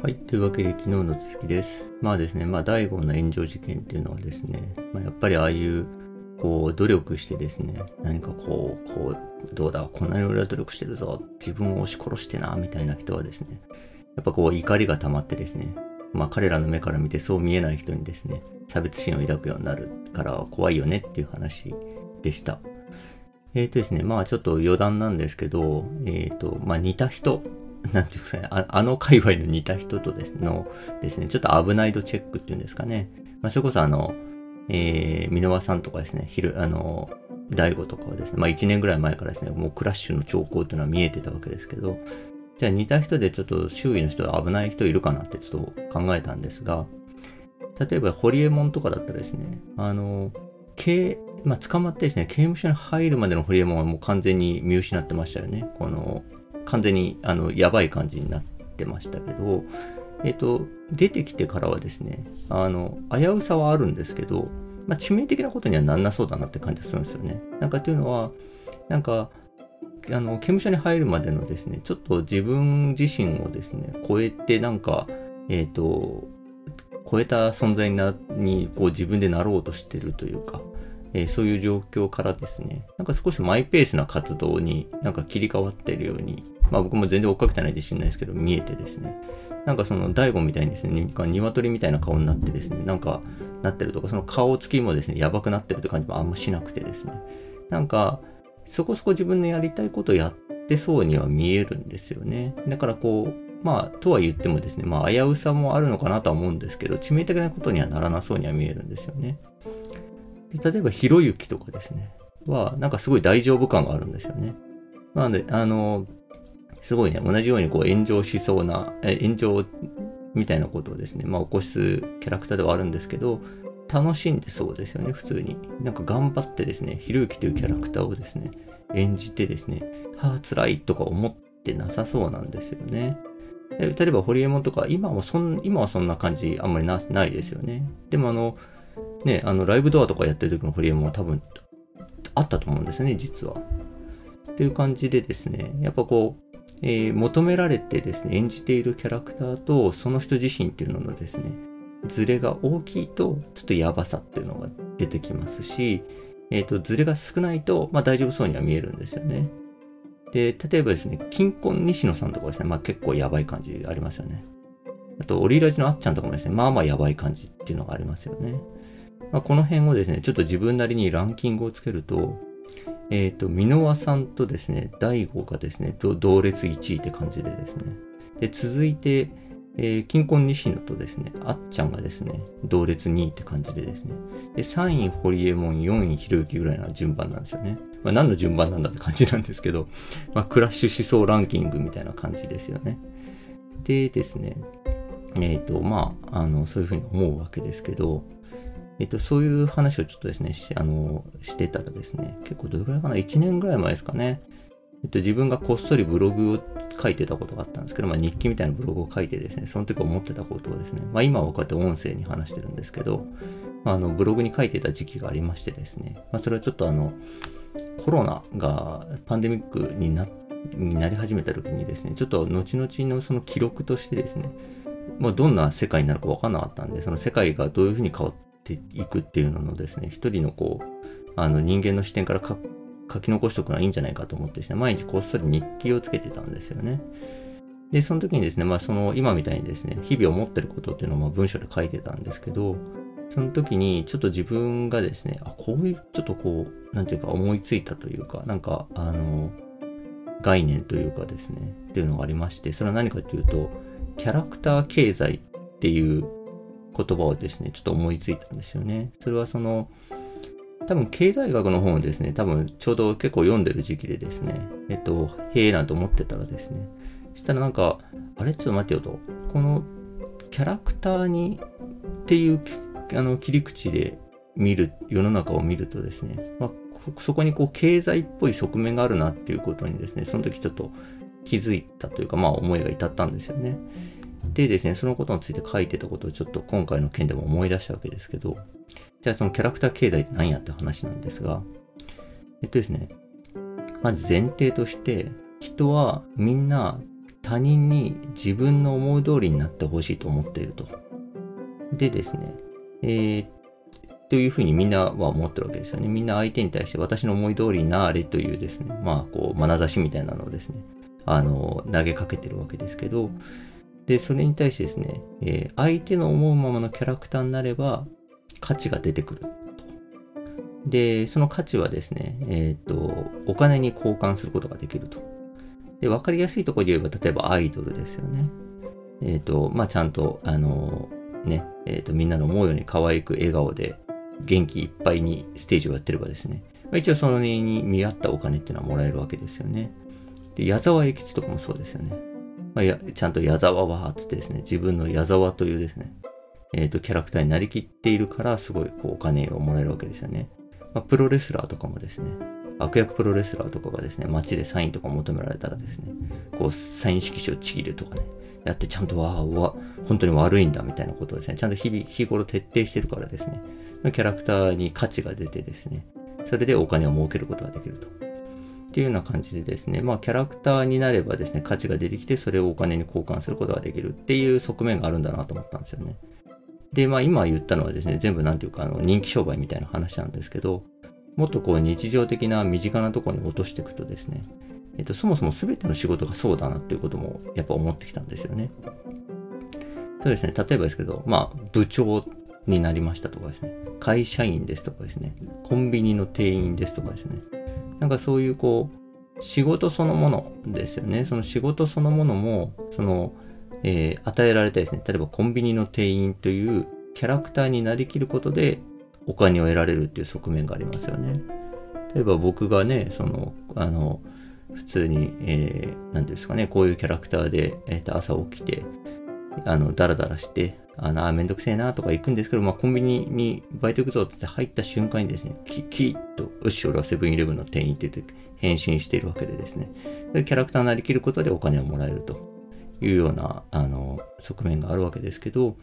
はい。というわけで、昨日の続きです。まあですね、まあ、第5の炎上事件っていうのはですね、まあ、やっぱりああいう、こう、努力してですね、何かこう、こう、どうだ、こんなに俺は努力してるぞ、自分を押し殺してな、みたいな人はですね、やっぱこう、怒りが溜まってですね、まあ、彼らの目から見てそう見えない人にですね、差別心を抱くようになるから怖いよねっていう話でした。えっ、とですね、まあちょっと余談なんですけど、えっ、と、まあ似た人、なんていうかね、ああの界隈の似た人とですのですね、ちょっと危ない度チェックっていうんですかね。まあ、それこそあの、えー、箕輪さんとかですね、昼、あの、大悟とかはですね、まあ1年ぐらい前からですね、もうクラッシュの兆候っていうのは見えてたわけですけど、じゃあ似た人でちょっと周囲の人危ない人いるかなってちょっと考えたんですが、例えばホリエモンとかだったらですね、あの、刑、まあ、捕まってですね、刑務所に入るまでのホリエモンはもう完全に見失ってましたよね。この、完全に、あの、やばい感じになってましたけど、えっ、と、出てきてからはですね、あの、危うさはあるんですけど、まあ、致命的なことにはなんなそうだなって感じがするんですよね。なんかというのは、なんか、あの、刑務所に入るまでのですね、ちょっと自分自身をですね、超えてなんか、えっ、と、超えた存在になにこう自分でなろうとしてるというか、えーそういう状況からですね、なんか少しマイペースな活動になんか切り替わってるように、まあ僕も全然追っかけてないで知んないですけど、見えてですね、なんかその大悟みたいにですね、鶏みたいな顔になってですね、なんかなってるとか、その顔つきもですね、やばくなってるって感じもあんましなくてですね、なんかそこそこ自分のやりたいことをやってそうには見えるんですよね。だからこう、まあ、とは言ってもですね、まあ、危うさもあるのかなとは思うんですけど、致命的なことにはならなそうには見えるんですよね。で例えば、ひろゆきとかですね、は、なんかすごい大丈夫感があるんですよね。なので、あの、すごいね、同じようにこう炎上しそうな、え炎上みたいなことをですね、まあ、起こすキャラクターではあるんですけど、楽しんでそうですよね、普通に。なんか頑張ってですね、ひろゆきというキャラクターをですね、演じてですね、はあ、辛いとか思ってなさそうなんですよね。例えば、ホリエモンとか、今はそん、今はそんな感じあんまりなないですよね。でもあの、ね、あの、ライブドアとかやってる時のホリエモンは多分、あったと思うんですよね、実は。っていう感じでですね、やっぱこう、えー求められてですね、演じているキャラクターと、その人自身っていうののですね、ズレが大きいと、ちょっとやばさっていうのが出てきますし、えっ、と、ズレが少ないと、まあ大丈夫そうには見えるんですよね。で、例えばですね、金婚西野さんとかですね、まあ結構やばい感じありますよね。あと、オリラジのあっちゃんとかもですね、まあまあやばい感じっていうのがありますよね。まあ、この辺をですね、ちょっと自分なりにランキングをつけると、えっ、と、箕輪さんとですね、大悟がですね、同列1位って感じでですね。で、続いて、えー、金婚西野とですね、あっちゃんがですね、同列2位って感じでですね。で、3位、ホリエモン、4位、ひろゆきぐらいの順番なんですよね。まあ、何の順番なんだって感じなんですけど、まあ、クラッシュしそうランキングみたいな感じですよね。でですね、えっ、と、まあ、あの、そういうふうに思うわけですけど、えっと、そういう話をちょっとですね、しあの、してたらですね、結構どれぐらいかな、1年ぐらい前ですかね、えっと、自分がこっそりブログを書いてたことがあったんですけど、まあ、日記みたいなブログを書いてですね、その時思ってたことをですね、まあ、今はこうやって音声に話してるんですけど、まあ、あのブログに書いてた時期がありましてですね、まあ、それはちょっとあの、コロナがパンデミックになになり始めた時にですね、ちょっと後々のその記録としてですね、まあ、どんな世界になるか分からなかったんで、その世界がどういうふうに変わていくっていうののですね、一人のこう、あの人間の視点から書き残しておくのはいいんじゃないかと思ってですね、毎日こっそり日記をつけてたんですよね。で、その時にですね、まあその今みたいにですね、日々思ってることっていうのをまあ文章で書いてたんですけど、その時にちょっと自分がですね、あ、こういうちょっとこう、なんていうか思いついたというか、なんかあの、概念というかですね、っていうのがありまして、それは何かというと、キャラクター経済っていう言葉をですね、ちょっと思いついたんですよね。それはその、多分経済学の本をですね、多分ちょうど結構読んでる時期でですね、えっと、へえなんて思ってたらですね、そしたらなんか、あれちょっと待ってよと、このキャラクターにっていうあの切り口で見る、世の中を見るとですね、まあ、そこにこう経済っぽい側面があるなっていうことにですね、その時ちょっと気づいたというか、まあ思いが至ったんですよね。でですね、そのことについて書いてたことをちょっと今回の件でも思い出したわけですけど、じゃあそのキャラクター経済って何やって話なんですが、えっとですね、まず前提として、人はみんな他人に自分の思い通りになってほしいと思っていると。でですね、えー、というふうにみんなは思ってるわけですよね。みんな相手に対して私の思い通りになれというですね、まあ、こう、眼差しみたいなのをですね、あの、投げかけてるわけですけど、で、それに対してですね、えー、相手の思うままのキャラクターになれば価値が出てくると。で、その価値はですね、えっ、と、お金に交換することができると。で、わかりやすいところで言えば、例えばアイドルですよね。えっ、と、まあ、ちゃんと、あの、ね、えっ、と、みんなの思うように可愛く笑顔で元気いっぱいにステージをやってればですね、まあ、一応そのに見合ったお金っていうのはもらえるわけですよね。で、矢沢永吉とかもそうですよね。まあ、やちゃんと矢沢は、つってですね、自分の矢沢というですね、えっ、ー、と、キャラクターになりきっているから、すごいこうお金をもらえるわけですよね。まあ、プロレスラーとかもですね、悪役プロレスラーとかがですね、街でサインとか求められたらですね、こう、サイン色紙をちぎるとかね、やってちゃんと、わあ、わ、本当に悪いんだみたいなことをですね、ちゃんと日々、日頃徹底してるからですね、キャラクターに価値が出てですね、それでお金を儲けることができると。っていうような感じでですね、まあキャラクターになればですね、価値が出てきて、それをお金に交換することができるっていう側面があるんだなと思ったんですよね。で、まあ今言ったのはですね、全部なんていうか、あの人気商売みたいな話なんですけど、もっとこう日常的な身近なところに落としていくとですね、えっと、そもそも全ての仕事がそうだなっていうこともやっぱ思ってきたんですよね。そうですね、例えばですけど、まあ部長になりましたとかですね、会社員ですとかですね、コンビニの店員ですとかですね、なんかそういうこう、仕事そのものですよね。その仕事そのものも、その、えー、与えられたですね、例えばコンビニの店員というキャラクターになりきることでお金を得られるっていう側面がありますよね。例えば僕がね、その、あの、普通に、えー、なんですかね、こういうキャラクターで、えー、と朝起きて、あの、ダラダラして、あの、あ、めんどくせえなとか行くんですけど、まあ、コンビニにバイト行くぞって入った瞬間にですね、キキリッと、よし、俺はセブンイレブンの店員って言って変身しているわけでですね、キャラクターになりきることでお金をもらえるというような、あの、側面があるわけですけど、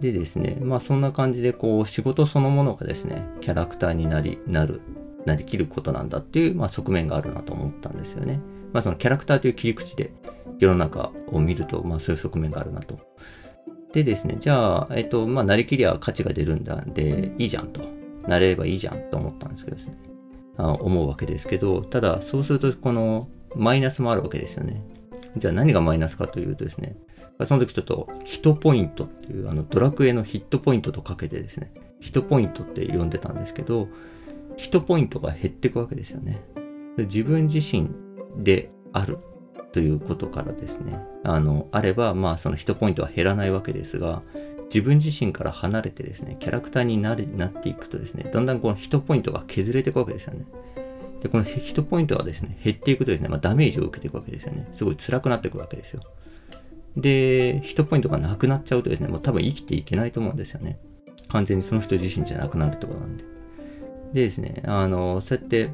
でですね、まあそんな感じでこう仕事そのものがですね、キャラクターになり、なる、なりきることなんだっていう、まあ、側面があるなと思ったんですよね。まあそのキャラクターという切り口で世の中を見ると、まあそういう側面があるなとでですね、じゃあ、えっと、まあ、なりきりゃ価値が出るんだんで、いいじゃんと。なれればいいじゃんと思ったんですけどですね。あ思うわけですけど、ただ、そうすると、この、マイナスもあるわけですよね。じゃあ何がマイナスかというとですね、その時ちょっとヒットポイントっていう、あの、ドラクエのヒットポイントとかけてですね、ヒットポイントって呼んでたんですけど、ヒットポイントが減っていくわけですよね。自分自身であるということからですね、あの、あれば、まあそのヒットポイントは減らないわけですが、自分自身から離れてですね、キャラクターになるなっていくとですね、だんだんこのヒットポイントが削れていくわけですよね。で、このヒットポイントはですね、減っていくとですね、まあ、ダメージを受けていくわけですよね。すごい辛くなっていくわけですよ。で、ヒットポイントがなくなっちゃうとですね、もう多分生きていけないと思うんですよね。完全にその人自身じゃなくなるってことなんで。でですね、あの、そうやって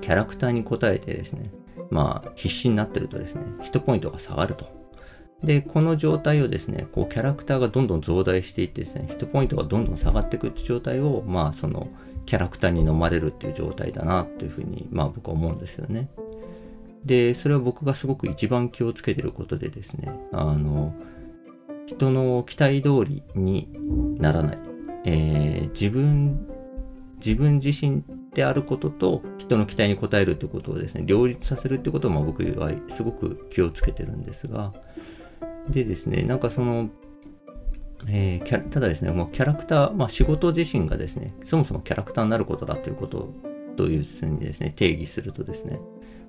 キャラクターに応えてですね、まあ、必死になってるとですね、ヒットポイントが下がると。で、この状態をですね、こう、キャラクターがどんどん増大していってですね、ヒットポイントがどんどん下がっていくって状態を、まあ、その、キャラクターに飲まれるっていう状態だなっていうふうに、まあ僕は思うんですよね。で、それは僕がすごく一番気をつけてることでですね、あの、人の期待通りにならない。えー、自分、自分自身であることと人の期待に応えるということをですね、両立させるってことを僕はすごく気をつけてるんですが、でですね、なんかその、えー、ただですね、もうキャラクター、まあ仕事自身がですね、そもそもキャラクターになることだということというふうにですね、定義するとですね、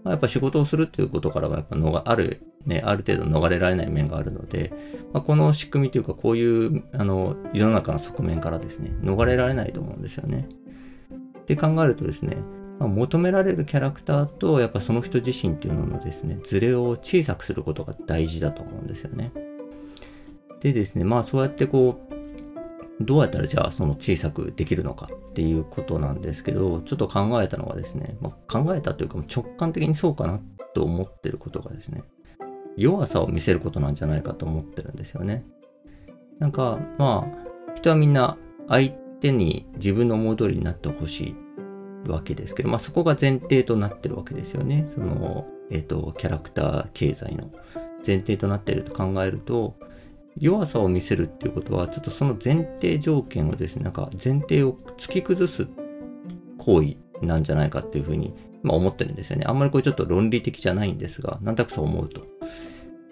まあ、やっぱ仕事をするということからはやっぱのがある、ね、ある程度逃れられない面があるので、まあ、この仕組みというか、こういう、あの、世の中の側面からですね、逃れられないと思うんですよね。って考えるとですね、まあ、求められるキャラクターとやっぱその人自身っていうののですね、ズレを小さくすることが大事だと思うんですよね。でですね、まあそうやってこう、どうやったらじゃあその小さくできるのかっていうことなんですけど、ちょっと考えたのがですね、まあ、考えたというか直感的にそうかなと思ってることがですね、弱さを見せることなんじゃないかと思ってるんですよね。なんかまあ、人はみんな相手に自分の思う通りになってほしいわけですけど、まあそこが前提となってるわけですよね。その、えっ、と、キャラクター経済の前提となっていると考えると、弱さを見せるっていうことは、ちょっとその前提条件をですね、なんか前提を突き崩す行為なんじゃないかっていうふうに、まあ、思ってるんですよね。あんまりこれちょっと論理的じゃないんですが、なんとなくそう思うと。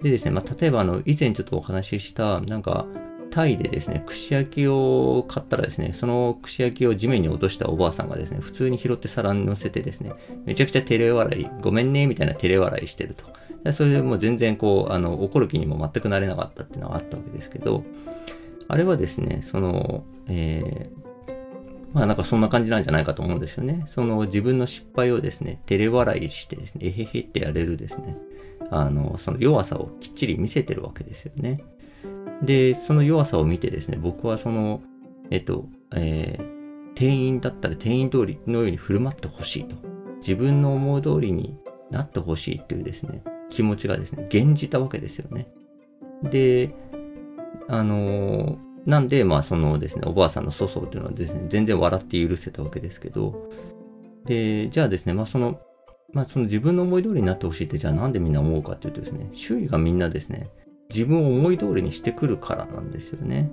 でですね、まあ、例えばあの、以前ちょっとお話しした、なんか、タイでですね、串焼きを買ったらですね、その串焼きを地面に落としたおばあさんがですね、普通に拾って皿に乗せてですね、めちゃくちゃ照れ笑い、ごめんね、みたいな照れ笑いしてると。それでもう全然こう、あの、怒る気にも全くなれなかったっていうのはあったわけですけど、あれはですね、その、えー、まあなんかそんな感じなんじゃないかと思うんですよね。その自分の失敗をですね、照れ笑いしてですね、えへへってやれるですね、あの、その弱さをきっちり見せてるわけですよね。で、その弱さを見てですね、僕はその、えっと、えー、店員だったら店員通りのように振る舞ってほしいと。自分の思い通りになってほしいっていうですね、気持ちがですね、現じたわけですよね。で、あのーなんで、まあそのですね、おばあさんの粗相というのはですね、全然笑って許せたわけですけど、で、じゃあですね、まあその、まあその自分の思い通りになってほしいって、じゃあなんでみんな思うかっていうとですね、周囲がみんなですね、自分を思い通りにしてくるからなんですよね。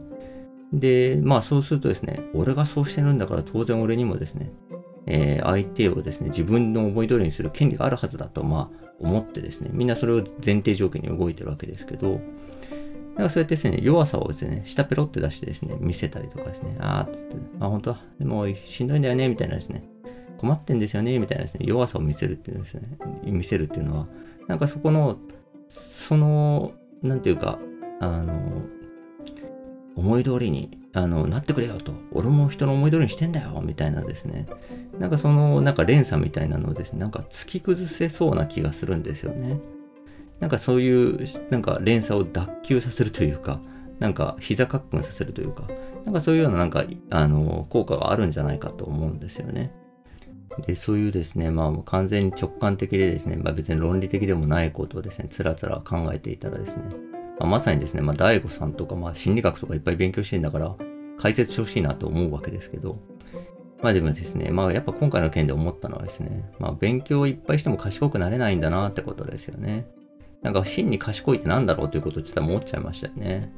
で、まあそうするとですね、俺がそうしてるんだから当然俺にもですね、えー、相手をですね、自分の思い通りにする権利があるはずだと、まあ思ってですね、みんなそれを前提条件に動いてるわけですけど、だからそうやってですね、弱さをですね、下ペロって出してですね、見せたりとかですね、あーっつって、あ、本当でもうしんどいんだよね、みたいなですね、困ってんですよね、みたいなですね、弱さを見せるっていうですね、見せるっていうのは、なんかそこの、その、なんていうか、あの、思い通りにあのなってくれよと、俺も人の思い通りにしてんだよ、みたいなですね、なんかその、なんか連鎖みたいなのをですね、なんか突き崩せそうな気がするんですよね。なんかそういう、なんか連鎖を脱臼させるというか、なんか膝かっくんさせるというか、なんかそういうようななんか、あの、効果があるんじゃないかと思うんですよね。で、そういうですね、まあ完全に直感的でですね、まあ別に論理的でもないことをですね、つらつら考えていたらですね、まあ、まさにですね、まあ大悟さんとか、まあ心理学とかいっぱい勉強してんだから、解説してほしいなと思うわけですけど、まあでもですね、まあやっぱ今回の件で思ったのはですね、まあ勉強をいっぱいしても賢くなれないんだなってことですよね。なんか真に賢いって何だろうということをちょっと思っちゃいましたよね。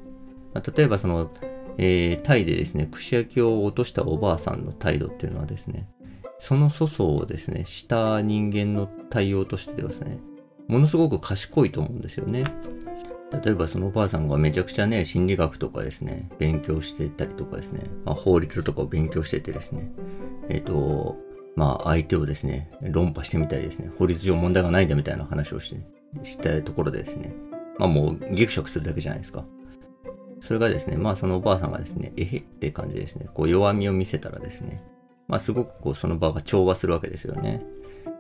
まあ、例えばその、えー、タイでですね、串焼きを落としたおばあさんの態度っていうのはですね、その粗相をですね、した人間の対応としてですね、ものすごく賢いと思うんですよね。例えばそのおばあさんがめちゃくちゃね、心理学とかですね、勉強してたりとかですね、まあ、法律とかを勉強しててですね、えっ、ー、と、まあ相手をですね、論破してみたりですね、法律上問題がないんだみたいな話をして、したところでですね、まあもうギクシャクするだけじゃないですか。それがですね、まあそのおばあさんがですね、えへって感じですね、こう弱みを見せたらですね、まあすごくこうその場が調和するわけですよね。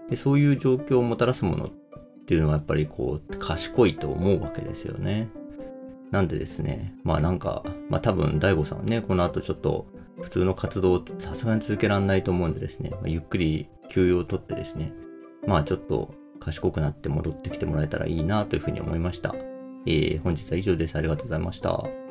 で、そういう状況をもたらすものっていうのはやっぱりこう賢いと思うわけですよね。なんでですね、まあなんか、まあ多分大悟さんはね、この後ちょっと普通の活動をさすがに続けられないと思うんでですね、まあ、ゆっくり休養をとってですね、まあちょっと賢くなって戻ってきてもらえたらいいなというふうに思いました。えー、本日は以上です。ありがとうございました。